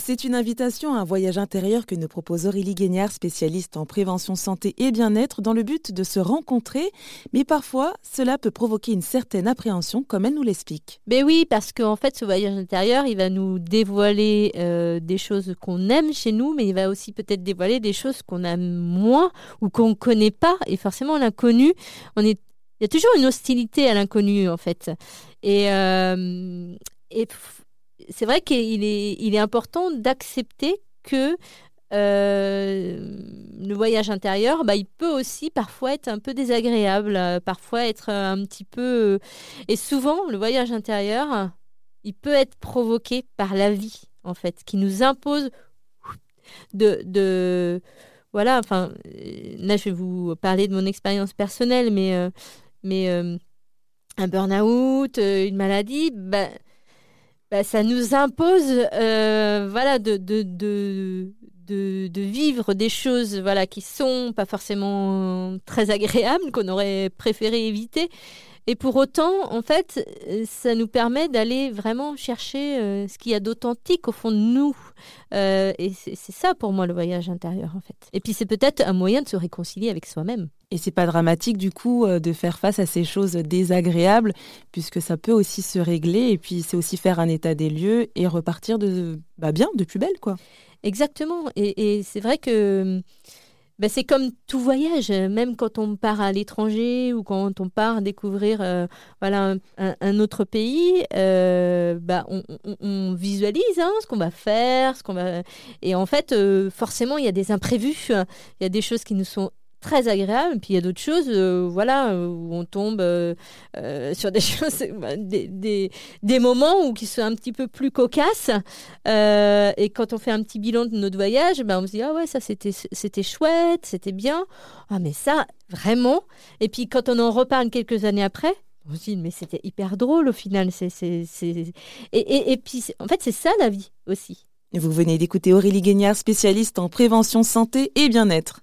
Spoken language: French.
C'est une invitation à un voyage intérieur que nous propose Aurélie Guignard, spécialiste en prévention santé et bien-être, dans le but de se rencontrer. Mais parfois, cela peut provoquer une certaine appréhension, comme elle nous l'explique. Mais oui, parce qu'en fait, ce voyage intérieur, il va nous dévoiler euh, des choses qu'on aime chez nous, mais il va aussi peut-être dévoiler des choses qu'on aime moins ou qu'on ne connaît pas. Et forcément, l'inconnu, on est il y a toujours une hostilité à l'inconnu en fait. Et, euh, et c'est vrai qu'il est, important d'accepter que euh, le voyage intérieur, bah, il peut aussi parfois être un peu désagréable, euh, parfois être un petit peu... Et souvent, le voyage intérieur, il peut être provoqué par la vie, en fait, qui nous impose de... de voilà, enfin, là, je vais vous parler de mon expérience personnelle, mais, euh, mais un burn-out, une maladie, bah, bah, ça nous impose euh, voilà, de, de, de, de, vivre des choses voilà, qui sont pas forcément très agréables, qu'on aurait préféré éviter. Et pour autant, en fait, ça nous permet d'aller vraiment chercher euh, ce qu'il y a d'authentique au fond de nous. Euh, et c'est ça pour moi le voyage intérieur, en fait. Et puis c'est peut-être un moyen de se réconcilier avec soi-même. Et c'est pas dramatique du coup euh, de faire face à ces choses désagréables, puisque ça peut aussi se régler. Et puis c'est aussi faire un état des lieux et repartir de bah, bien, de plus belle, quoi. Exactement. Et, c'est vrai que bah, c'est comme tout voyage, même quand on part à l'étranger ou quand on part découvrir euh, voilà, un, autre pays, euh, bah, on, visualise hein, ce qu'on va faire, ce qu'on va... Et en fait, forcément, il y a des imprévus, il y a des choses qui nous sont très agréable. Puis il y a d'autres choses, euh, voilà, où on tombe euh, euh, sur des choses, des, des, des, moments où qui sont un petit peu plus cocasses. et quand on fait un petit bilan de notre voyage, ben on se dit ah ouais ça c'était c'était chouette, c'était bien. Ah mais ça vraiment. Et puis quand on en reparle quelques années après. On se dit, mais c'était hyper drôle au final. C'est, c'est, et, et, et puis, en fait, c'est ça la vie aussi. Vous venez d'écouter Aurélie Guignard, spécialiste en prévention santé et bien-être.